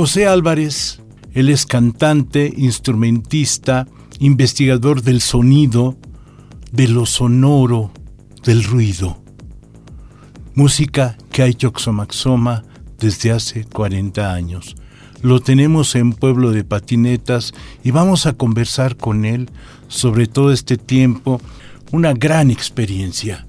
José Álvarez, él es cantante, instrumentista, investigador del sonido, de lo sonoro, del ruido. Música que ha hecho Xomaxoma desde hace 40 años. Lo tenemos en Pueblo de Patinetas y vamos a conversar con él sobre todo este tiempo, una gran experiencia.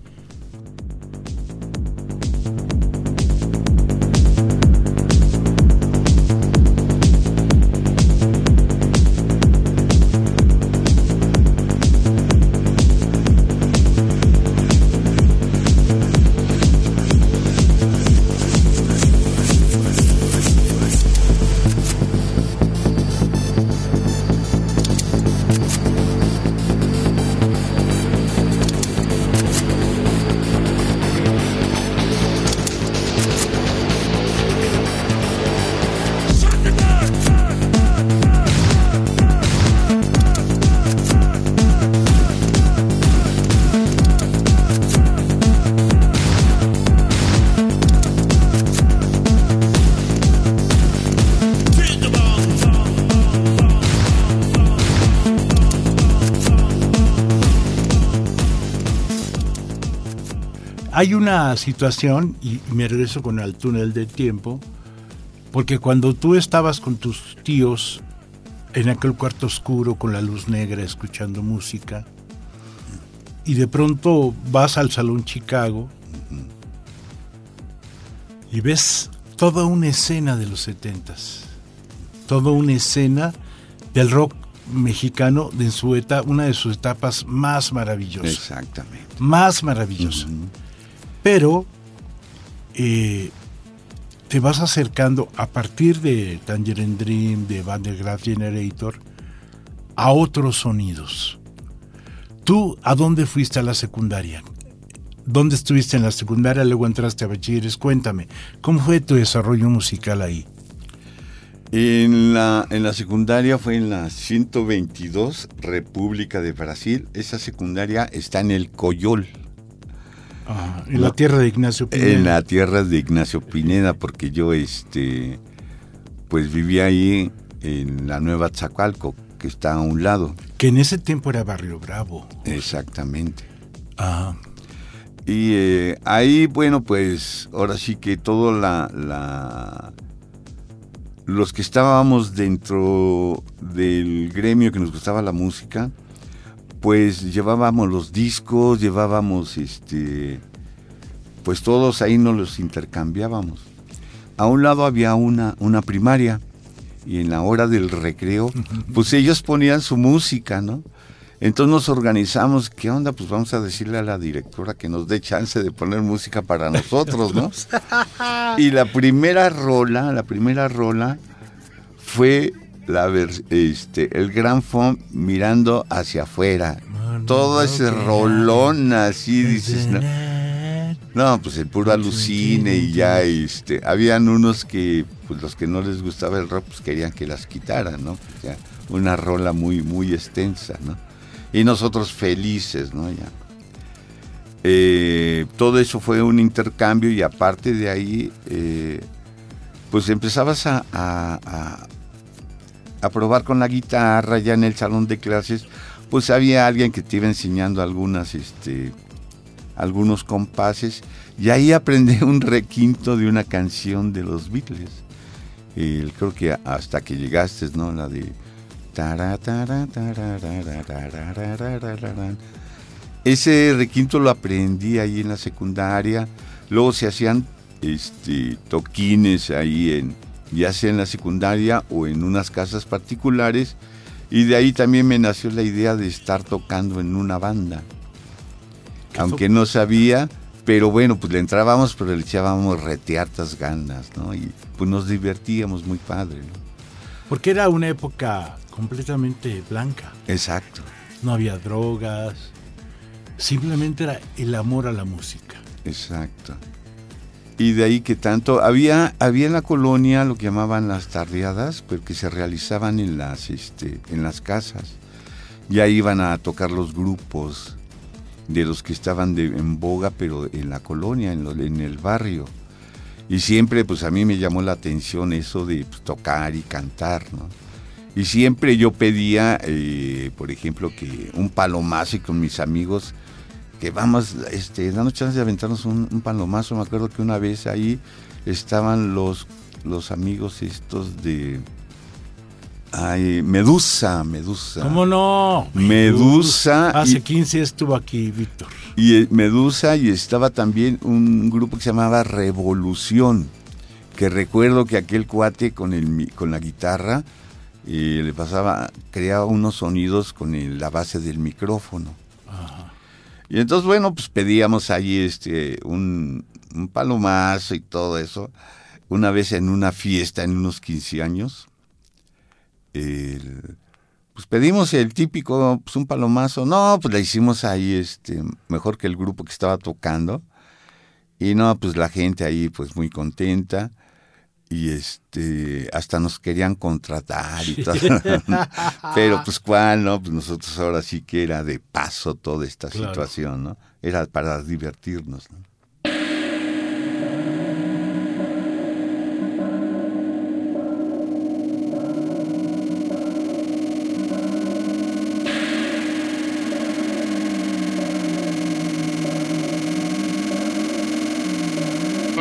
Hay una situación, y me regreso con el túnel del tiempo, porque cuando tú estabas con tus tíos en aquel cuarto oscuro con la luz negra escuchando música, y de pronto vas al Salón Chicago y ves toda una escena de los setentas, toda una escena del rock mexicano de su etapa, una de sus etapas más maravillosas. Exactamente. Más maravillosa pero eh, te vas acercando a partir de Tangerine Dream, de Van der Graaf Generator, a otros sonidos. ¿Tú a dónde fuiste a la secundaria? ¿Dónde estuviste en la secundaria? Luego entraste a bachilleres. Cuéntame, ¿cómo fue tu desarrollo musical ahí? En la, en la secundaria fue en la 122 República de Brasil. Esa secundaria está en el Coyol en la tierra de Ignacio Pineda. En la tierra de Ignacio Pineda, porque yo este pues vivía ahí en la Nueva Zacalco, que está a un lado. Que en ese tiempo era Barrio Bravo. Exactamente. Ah. Y eh, ahí, bueno, pues ahora sí que todo la, la los que estábamos dentro del gremio que nos gustaba la música, pues llevábamos los discos, llevábamos este, pues todos ahí nos los intercambiábamos. A un lado había una, una primaria y en la hora del recreo, pues ellos ponían su música, ¿no? Entonces nos organizamos, ¿qué onda? Pues vamos a decirle a la directora que nos dé chance de poner música para nosotros, ¿no? y la primera rola, la primera rola fue la este, el gran fon mirando hacia afuera. Todo ese rolón así, dices, ¿no? No, pues el puro alucine y ya, este, habían unos que, pues los que no les gustaba el rock, pues querían que las quitaran, ¿no? una rola muy, muy extensa, ¿no? Y nosotros felices, ¿no? Ya. Eh, todo eso fue un intercambio y aparte de ahí, eh, pues empezabas a, a probar con la guitarra ya en el salón de clases, pues había alguien que te iba enseñando algunas, este, algunos compases, y ahí aprendí un requinto de una canción de los Beatles. creo que hasta que llegaste, ¿no? La de... Ese requinto lo aprendí ahí en la secundaria. Luego se hacían este, toquines ahí en, ya sea en la secundaria o en unas casas particulares, Y de ahí también me nació la idea de estar tocando en una banda. Aunque no sabía, pero bueno, pues le entrábamos, pero le echábamos reteartas ganas, ¿no? Y pues nos divertíamos muy padre, ¿no? Porque era una época completamente blanca. Exacto. No había drogas, simplemente era el amor a la música. Exacto. Y de ahí que tanto había había en la colonia lo que llamaban las tardeadas, pero que se realizaban en las este en las casas. Ya iban a tocar los grupos de los que estaban de, en boga, pero en la colonia, en, en, el barrio. Y siempre, pues a mí me llamó la atención eso de pues, tocar y cantar, ¿no? Y siempre yo pedía, eh, por ejemplo, que un palomazo y con mis amigos, que vamos, este, dando chance de aventarnos un, un, palomazo. Me acuerdo que una vez ahí estaban los, los amigos estos de Ay, Medusa, Medusa. ¿Cómo no? Medusa. Hace y, 15 estuvo aquí, Víctor. Y eh, Medusa y estaba también un grupo que se llamaba Revolución, que recuerdo que aquel cuate con, el, con la guitarra eh, le pasaba, creaba unos sonidos con el, la base del micrófono. Y entonces, bueno, pues pedíamos ahí este, un, un palomazo y todo eso. Una vez en una fiesta, en unos 15 años, pues pedimos el típico, pues un palomazo. No, pues le hicimos ahí este, mejor que el grupo que estaba tocando. Y no, pues la gente ahí pues muy contenta. Y este, hasta nos querían contratar y todo. Pero pues cuál, ¿no? Pues nosotros ahora sí que era de paso toda esta claro. situación, ¿no? Era para divertirnos, ¿no?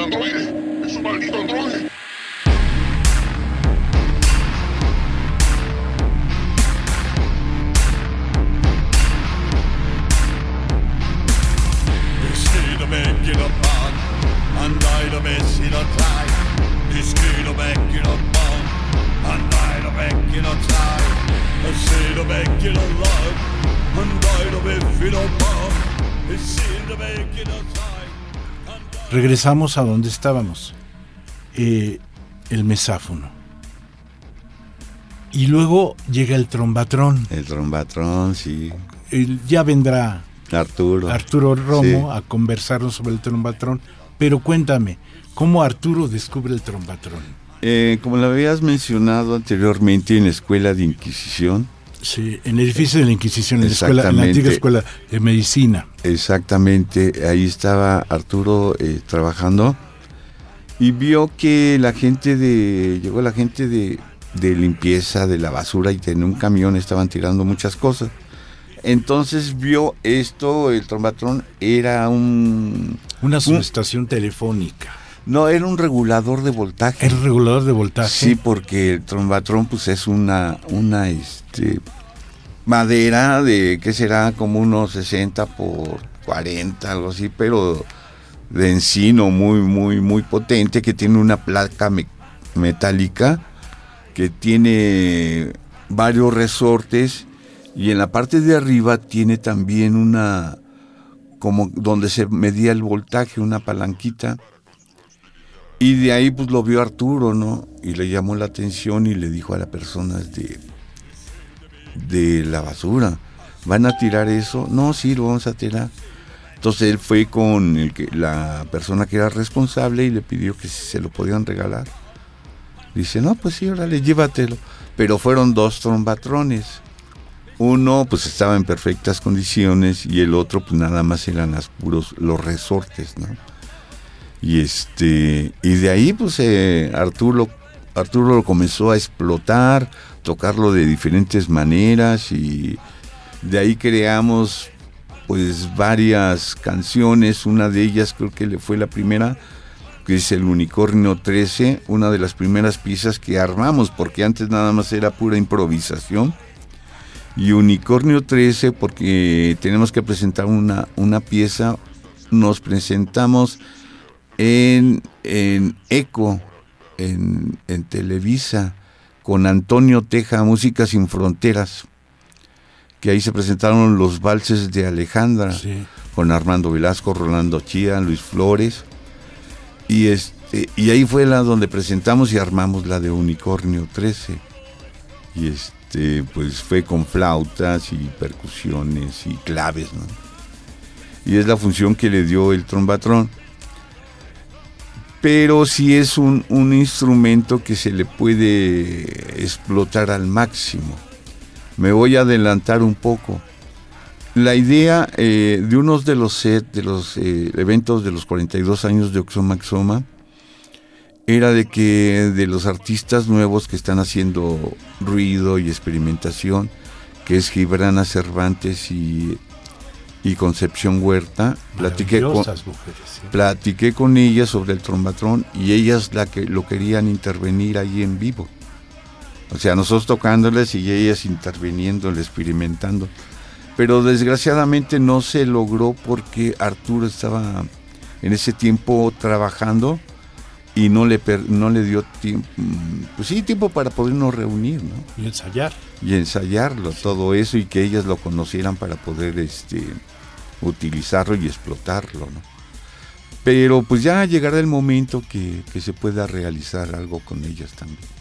androide! ¡Es un maldito androide! Regresamos a donde estábamos, eh, el mesáfono. Y luego llega el trombatrón. El trombatrón, sí. El, ya vendrá Arturo, Arturo Romo sí. a conversarnos sobre el trombatrón. Pero cuéntame, ¿cómo Arturo descubre el trombatrón? Eh, como lo habías mencionado anteriormente en la Escuela de Inquisición, Sí, en el edificio de la Inquisición, en la, escuela, en la antigua escuela de medicina. Exactamente, ahí estaba Arturo eh, trabajando y vio que la gente de, llegó la gente de, de limpieza de la basura y en un camión estaban tirando muchas cosas. Entonces vio esto, el trombatrón era un... Una subestación un, telefónica. No, era un regulador de voltaje. ¿El regulador de voltaje? Sí, porque el trombatrón pues es una, una este, madera de, ¿qué será? Como unos 60 por 40, algo así, pero de encino muy, muy, muy potente, que tiene una placa me metálica, que tiene varios resortes y en la parte de arriba tiene también una, como donde se medía el voltaje, una palanquita y de ahí pues lo vio Arturo, ¿no? Y le llamó la atención y le dijo a las personas de, de la basura, ¿van a tirar eso? No, sí, lo vamos a tirar. Entonces él fue con la persona que era responsable y le pidió que se lo podían regalar. Dice, no, pues sí, órale, llévatelo. Pero fueron dos trombatrones. Uno pues estaba en perfectas condiciones y el otro pues nada más eran las puros, los resortes, ¿no? Y este y de ahí pues eh, Arturo Arturo lo comenzó a explotar, tocarlo de diferentes maneras y de ahí creamos pues varias canciones, una de ellas creo que le fue la primera que es el Unicornio 13, una de las primeras piezas que armamos porque antes nada más era pura improvisación. Y Unicornio 13 porque tenemos que presentar una, una pieza, nos presentamos en, en Eco, en, en, Televisa, con Antonio Teja, Música Sin Fronteras, que ahí se presentaron los valses de Alejandra, con Armando Velasco, Rolando Chía, Luis Flores, y, este, y ahí fue la donde presentamos y armamos la de Unicornio 13, y este, pues fue con flautas y percusiones y claves, ¿no? Y es la función que le dio el trombatrón pero sí es un, instrumento que se le puede explotar al máximo. Me voy a adelantar un poco. La idea eh, de uno de los set, de los eh, eventos de los 42 años de Oxomaxoma, era de que de los artistas nuevos que están haciendo ruido y experimentación, que es Gibrana Cervantes y y Concepción Huerta. Platiqué con, platiqué con ellas sobre el trombatrón y ellas la que lo querían intervenir ahí en vivo. O sea, nosotros tocándoles y ellas interviniendo, experimentando. Pero desgraciadamente no se logró porque Arturo estaba en ese tiempo trabajando y no le no le dio tiempo pues sí tiempo para podernos reunir ¿no? y ensayar y ensayarlo todo eso y que ellas lo conocieran para poder este utilizarlo y explotarlo, ¿no? Pero pues ya llegará el momento que, que se pueda realizar algo con ellas también.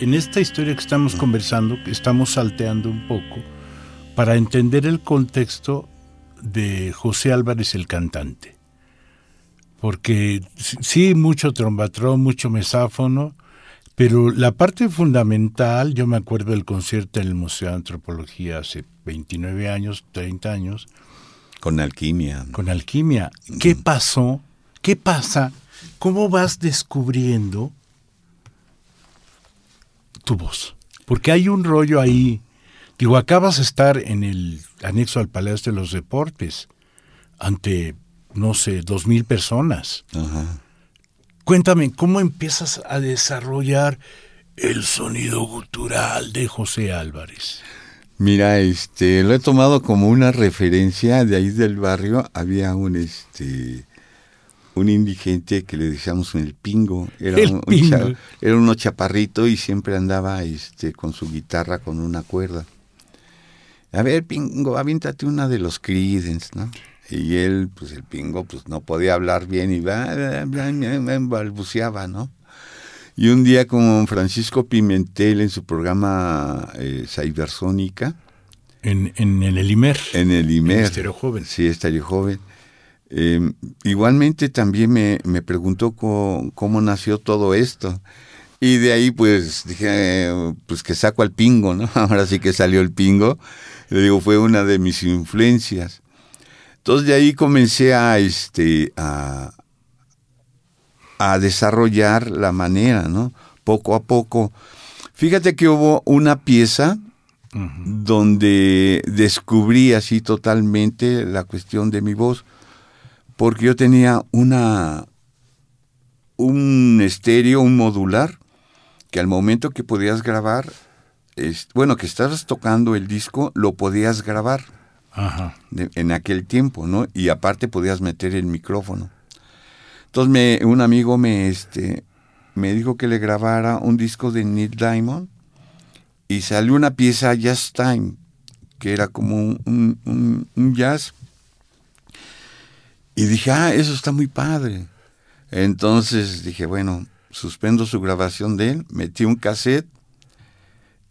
En esta historia que estamos conversando, que estamos salteando un poco, para entender el contexto de José Álvarez el cantante. Porque sí, mucho trombatrón, mucho mesáfono, pero la parte fundamental, yo me acuerdo del concierto en el Museo de Antropología hace 29 años, 30 años. Con alquimia. Con alquimia. ¿Qué pasó? ¿Qué pasa? ¿Cómo vas descubriendo tu voz. Porque hay un rollo ahí. Digo, acabas de estar en el anexo al Palacio de los Deportes ante, no sé, dos mil personas. Cuéntame, ¿cómo empiezas a desarrollar el sonido cultural de José Álvarez? Mira, este, lo he tomado como una referencia de ahí del barrio. Había un, este, un indigente que le decíamos el pingo. Era, un, era uno chaparrito y siempre andaba este, con su guitarra con una cuerda. A ver, pingo, aviéntate una de los Creedence, ¿no? Y él, pues el pingo, pues no podía hablar bien y balbuceaba, ¿no? Y un día con Francisco Pimentel en su programa eh, Cybersónica. En, en, el IMER. En el IMER. Estéreo Joven. Sí, Estéreo Joven Em, igualmente también me, me preguntó cómo, nació todo esto. Y de ahí pues dije, pues que saco al pingo, ¿no? Ahora sí que salió el pingo. Le digo, fue una de mis influencias. Entonces de ahí comencé a, este, a, a desarrollar la manera, ¿no? Poco a poco. Fíjate que hubo una pieza donde descubrí así totalmente la cuestión de mi voz porque yo tenía una un estéreo, un modular, que al momento que podías grabar, bueno, que estabas tocando el disco, lo podías grabar en aquel tiempo, ¿no? Y aparte podías meter el micrófono. Entonces me, un amigo me, este, me dijo que le grabara un disco de Neil Diamond y salió una pieza Jazz Time, que era como un, un jazz. Y dije, ah, eso está muy padre. Entonces dije, bueno, suspendo su grabación de él, metí un cassette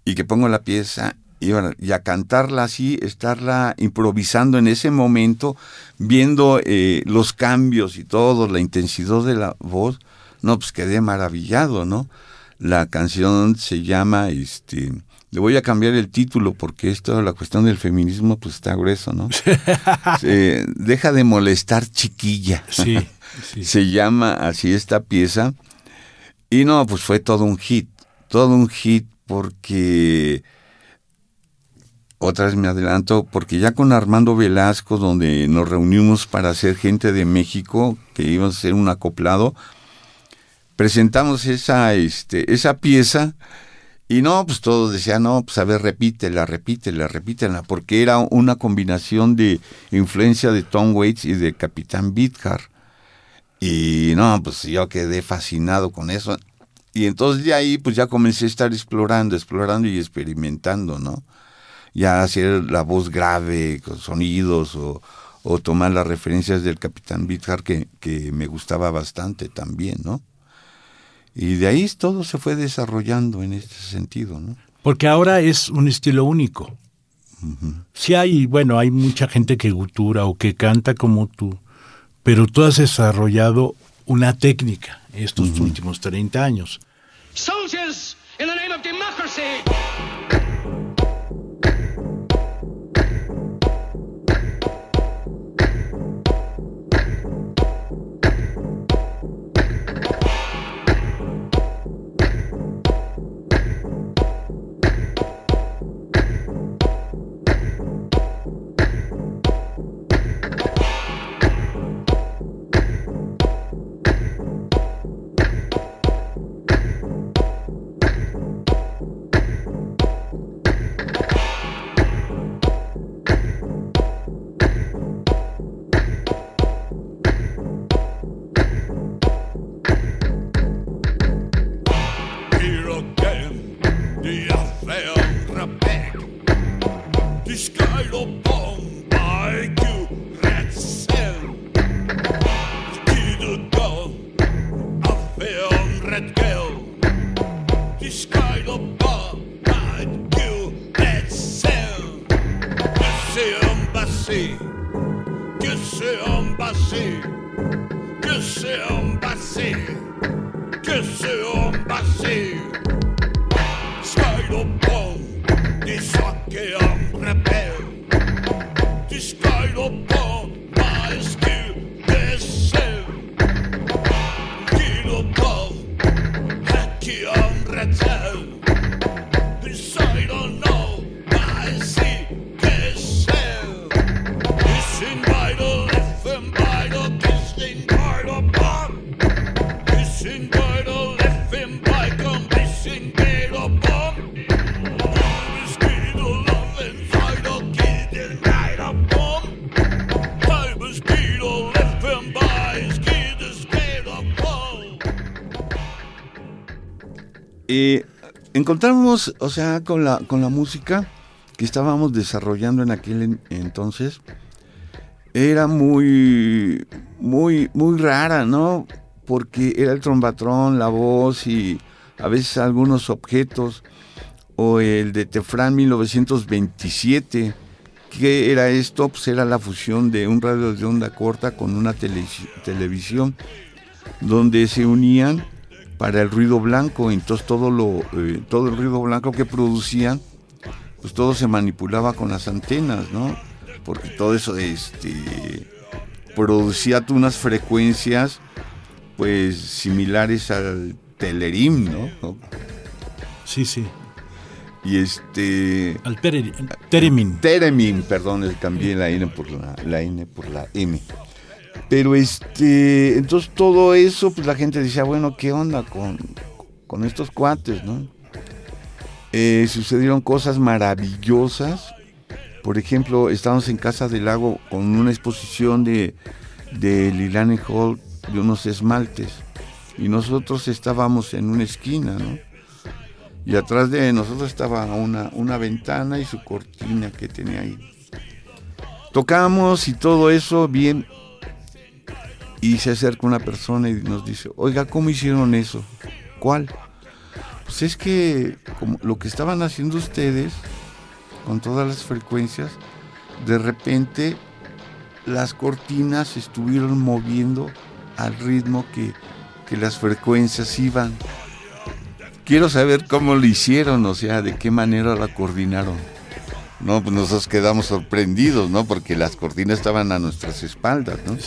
y que pongo la pieza y, a cantarla así, estarla improvisando en ese momento, viendo eh, los cambios y todo, la intensidad de la voz, no, pues quedé maravillado, ¿no? La canción se llama, este, le voy a cambiar el título porque esto, la cuestión del feminismo, pues está grueso, ¿no? deja de molestar chiquilla. Sí, se llama así esta pieza. Y no, pues fue todo un hit, todo un hit porque otra vez me adelanto, porque ya con Armando Velasco, donde nos reunimos para hacer gente de México, que iba a ser un acoplado, presentamos esa, este, esa pieza y no, pues todos decían, no, pues a ver, repítela, repítela, repítela, porque era una combinación de influencia de Tom Waits y de Capitán Beefheart. Y no, pues yo quedé fascinado con eso. Y entonces de ahí, pues ya comencé a estar explorando, explorando y experimentando, ¿no? ya hacer la voz grave, con sonidos o, tomar las referencias del Capitán Bithar que, que me gustaba bastante también, ¿no? Y de ahí todo se fue desarrollando en este sentido, ¿no? Porque ahora es un estilo único. Sí hay, bueno, hay mucha gente que gutura o que canta como tú, pero tú has desarrollado una técnica estos últimos 30 años. oh. Encontramos, o sea, con la, con la música que estábamos desarrollando en aquel entonces, era muy, muy, muy rara, ¿no? Porque era el trombatrón, la voz y a veces algunos objetos, o el de Tefran 1927, ¿qué era esto? Pues era la fusión de un radio de onda corta con una televisión, donde se unían para el ruido blanco, entonces todo lo eh, todo el ruido blanco que producían, pues todo se manipulaba con las antenas, ¿no? Porque todo eso este producía unas frecuencias pues similares al telerim, ¿no? Sí, sí. Y este al teremin. Teremin, perdón, cambié la N por la, la N por la M. Pero este, entonces todo eso, pues la gente decía, bueno, ¿qué onda con, con estos cuates, no? Eh, sucedieron cosas maravillosas. Por ejemplo, estábamos en Casa del Lago con una exposición de, de Lilane Hall de unos esmaltes. Y nosotros estábamos en una esquina, ¿no? Y atrás de nosotros estaba una, una ventana y su cortina que tenía ahí. Tocamos y todo eso bien. Y se acerca una persona y nos dice, oiga, ¿cómo hicieron eso? ¿Cuál? Pues es que lo que estaban haciendo ustedes con todas las frecuencias, de repente las cortinas se estuvieron moviendo al ritmo que, que las frecuencias iban. Quiero saber cómo lo hicieron, o sea, de qué manera la coordinaron. No, pues nosotros quedamos sorprendidos, ¿no? Porque las cortinas estaban a nuestras espaldas, ¿no?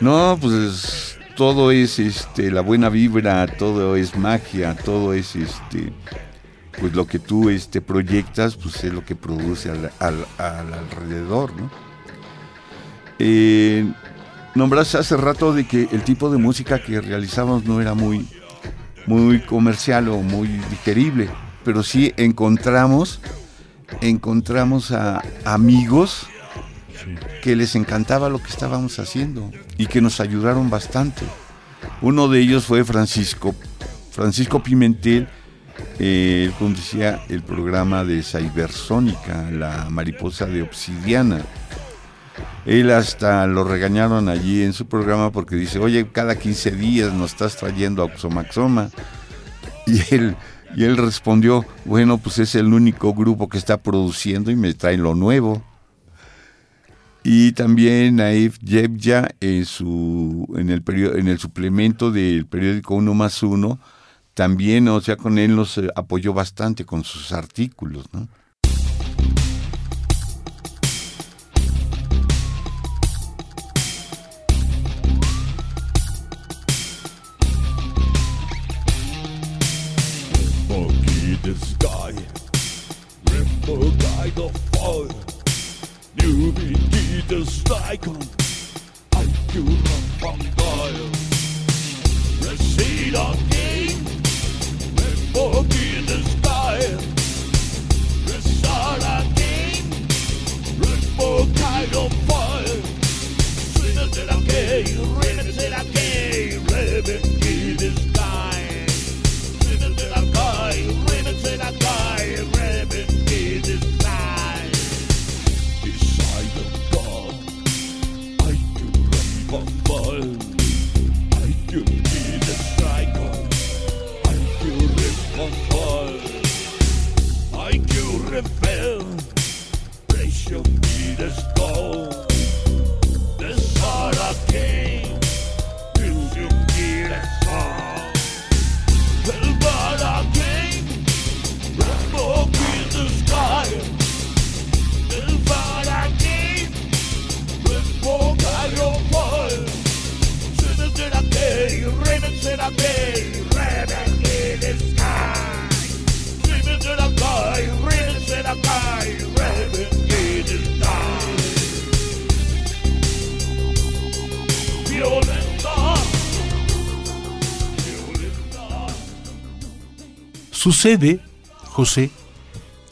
No, pues todo es este la buena vibra, todo es magia, todo es este pues lo que tú este proyectas, pues es lo que produce al, al, al alrededor, ¿no? Eh, nombraste hace rato de que el tipo de música que realizamos no era muy, muy comercial o muy digerible, pero sí encontramos, encontramos a amigos que les encantaba lo que estábamos haciendo y que nos ayudaron bastante. Uno de ellos fue Francisco, Francisco Pimentel, eh, él conducía el programa de Cybersónica, la mariposa de obsidiana. Él hasta lo regañaron allí en su programa porque dice, oye, cada 15 días nos estás trayendo a Oxomaxoma. Y él, y él respondió, bueno, pues es el único grupo que está produciendo y me trae lo nuevo. Y también Naif Yebya en, su, en, el en el suplemento del periódico Uno más Uno, también, o sea, con él nos eh, apoyó bastante con sus artículos, ¿no? come by. I do. Sucede, José,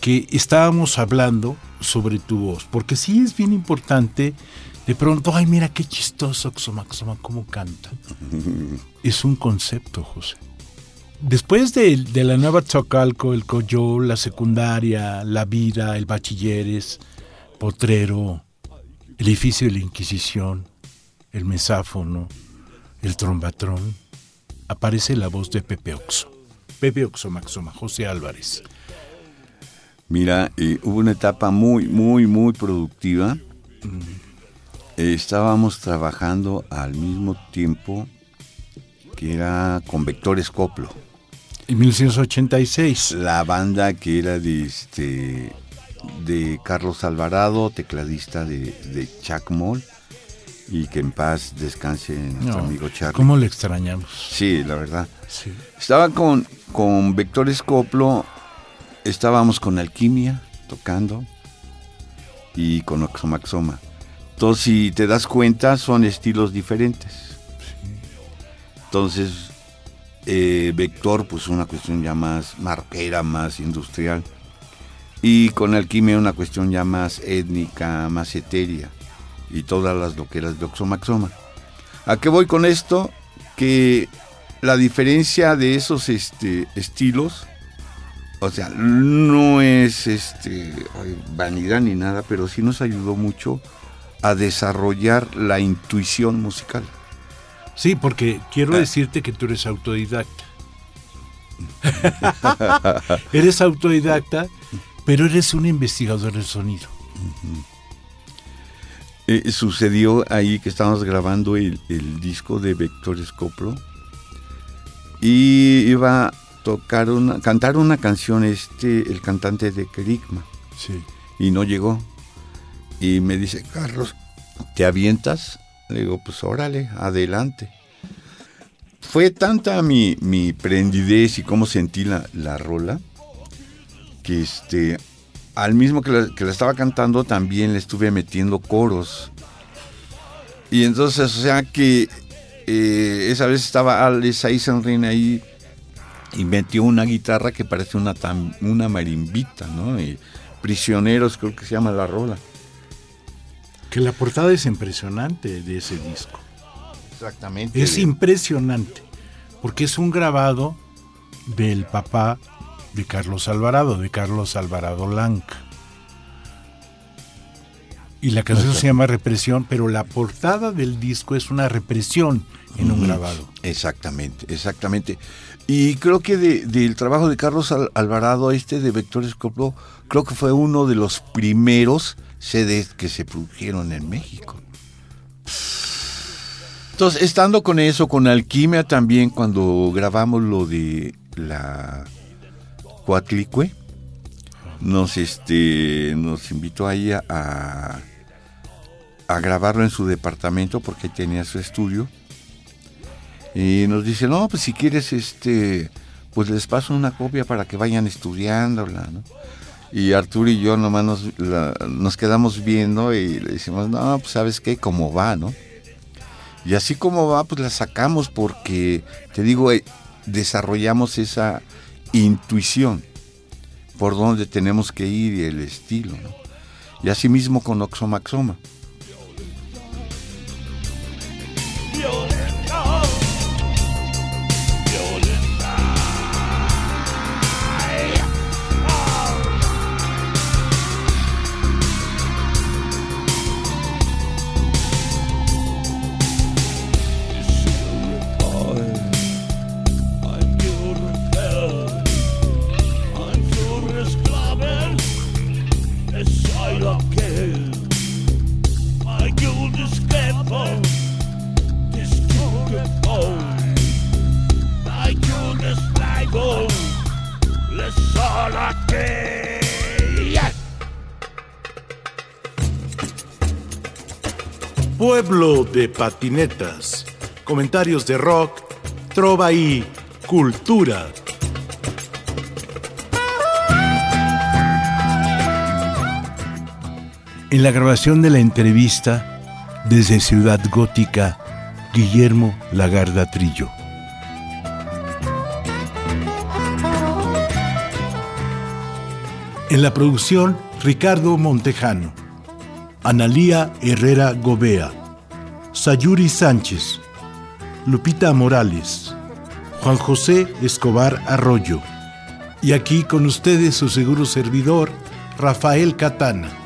que estábamos hablando sobre tu voz, porque sí es bien importante, de pronto, ay, mira qué chistoso Xomaxoma, cómo canta. es un concepto, José. Después de, de la nueva Tzocalco, el Coyó, la secundaria, la vida, el bachilleres, Potrero, el edificio de la Inquisición, el mesáfono, el trombatrón, aparece la voz de Pepe Oxo. Pepe Oxo Maxoma, José Álvarez. Mira, eh, hubo una etapa muy, muy, muy productiva. Eh, estábamos trabajando al mismo tiempo que era con Vectores Coplo, En 1986. la banda que era de este de Carlos Alvarado, tecladista de, de Chuck Moll, y que en paz descanse nuestro No, amigo Charlie. ¿Cómo le extrañamos? Sí, la verdad. Estaba con, con Vectores Coplo, estábamos con Alquimia tocando y con Oxomaxoma. Entonces, si te das cuenta, son estilos diferentes. Entonces, eh, Vector, pues una cuestión ya más marquera, más industrial. Y con Alquimia una cuestión ya más étnica, más etérea. Y todas las loqueras de Oxomaxoma. ¿A qué voy con esto? Que la diferencia de esos este, estilos, o sea, no es este, vanidad ni nada, pero sí nos ayudó mucho a desarrollar la intuición musical. Sí, porque quiero Ah. decirte que tú eres autodidacta. eres autodidacta, pero eres un investigador del sonido. Eh, sucedió ahí que estábamos grabando el, el disco de Vector Scopro y iba a tocar una, cantar una canción este, el cantante de Kerigma Sí. y no llegó. Y me dice, Carlos, ¿te avientas? Le digo, pues órale, adelante. Fue tanta mi, mi prendidez y cómo sentí la, la rola, que este, al mismo que la, que la estaba cantando también le estuve metiendo coros. Y entonces, o sea que eh, esa vez estaba Alex Eisenring ahí y metió una guitarra que parece una, tam- una marimbita, ¿no? Y Prisioneros creo que se llama la rola. Que la portada es impresionante de ese disco. Exactamente. Es impresionante, porque es un grabado del papá de Carlos Alvarado, de Carlos Alvarado Lanca. Y la canción se llama Represión, pero la portada del disco es una represión en un grabado. Exactamente, exactamente. Y creo que de- del trabajo de Carlos Al- Alvarado, este de Vector Scopro, creo que fue uno de los primeros CDs que se produjeron en México. Entonces, estando con eso, con Alquimia también, cuando grabamos lo de la Coatlicue, nos, este, nos invitó ahí a, a, a grabarlo en su departamento porque tenía su estudio. Y nos dice, no, pues si quieres, este, pues les paso una copia para que vayan estudiándola, ¿no? Y Arturo y yo nomás nos, nos quedamos viendo y le decimos, no, pues sabes qué, cómo va, ¿no? Y así como va, pues la sacamos porque, te digo, eh, desarrollamos esa intuición por dónde tenemos que ir y el estilo. Y así mismo con Oxomaxoma. Pueblo de patinetas. Comentarios de rock, trova y cultura. En la grabación de la entrevista, desde Ciudad Gótica, Guillermo Lagarda Trillo. En la producción, Ricardo Montejano. Analía Herrera Gobea, Sayuri Sánchez, Lupita Morales, Juan José Escobar Arroyo. Y aquí con ustedes su seguro servidor, Rafael Catana.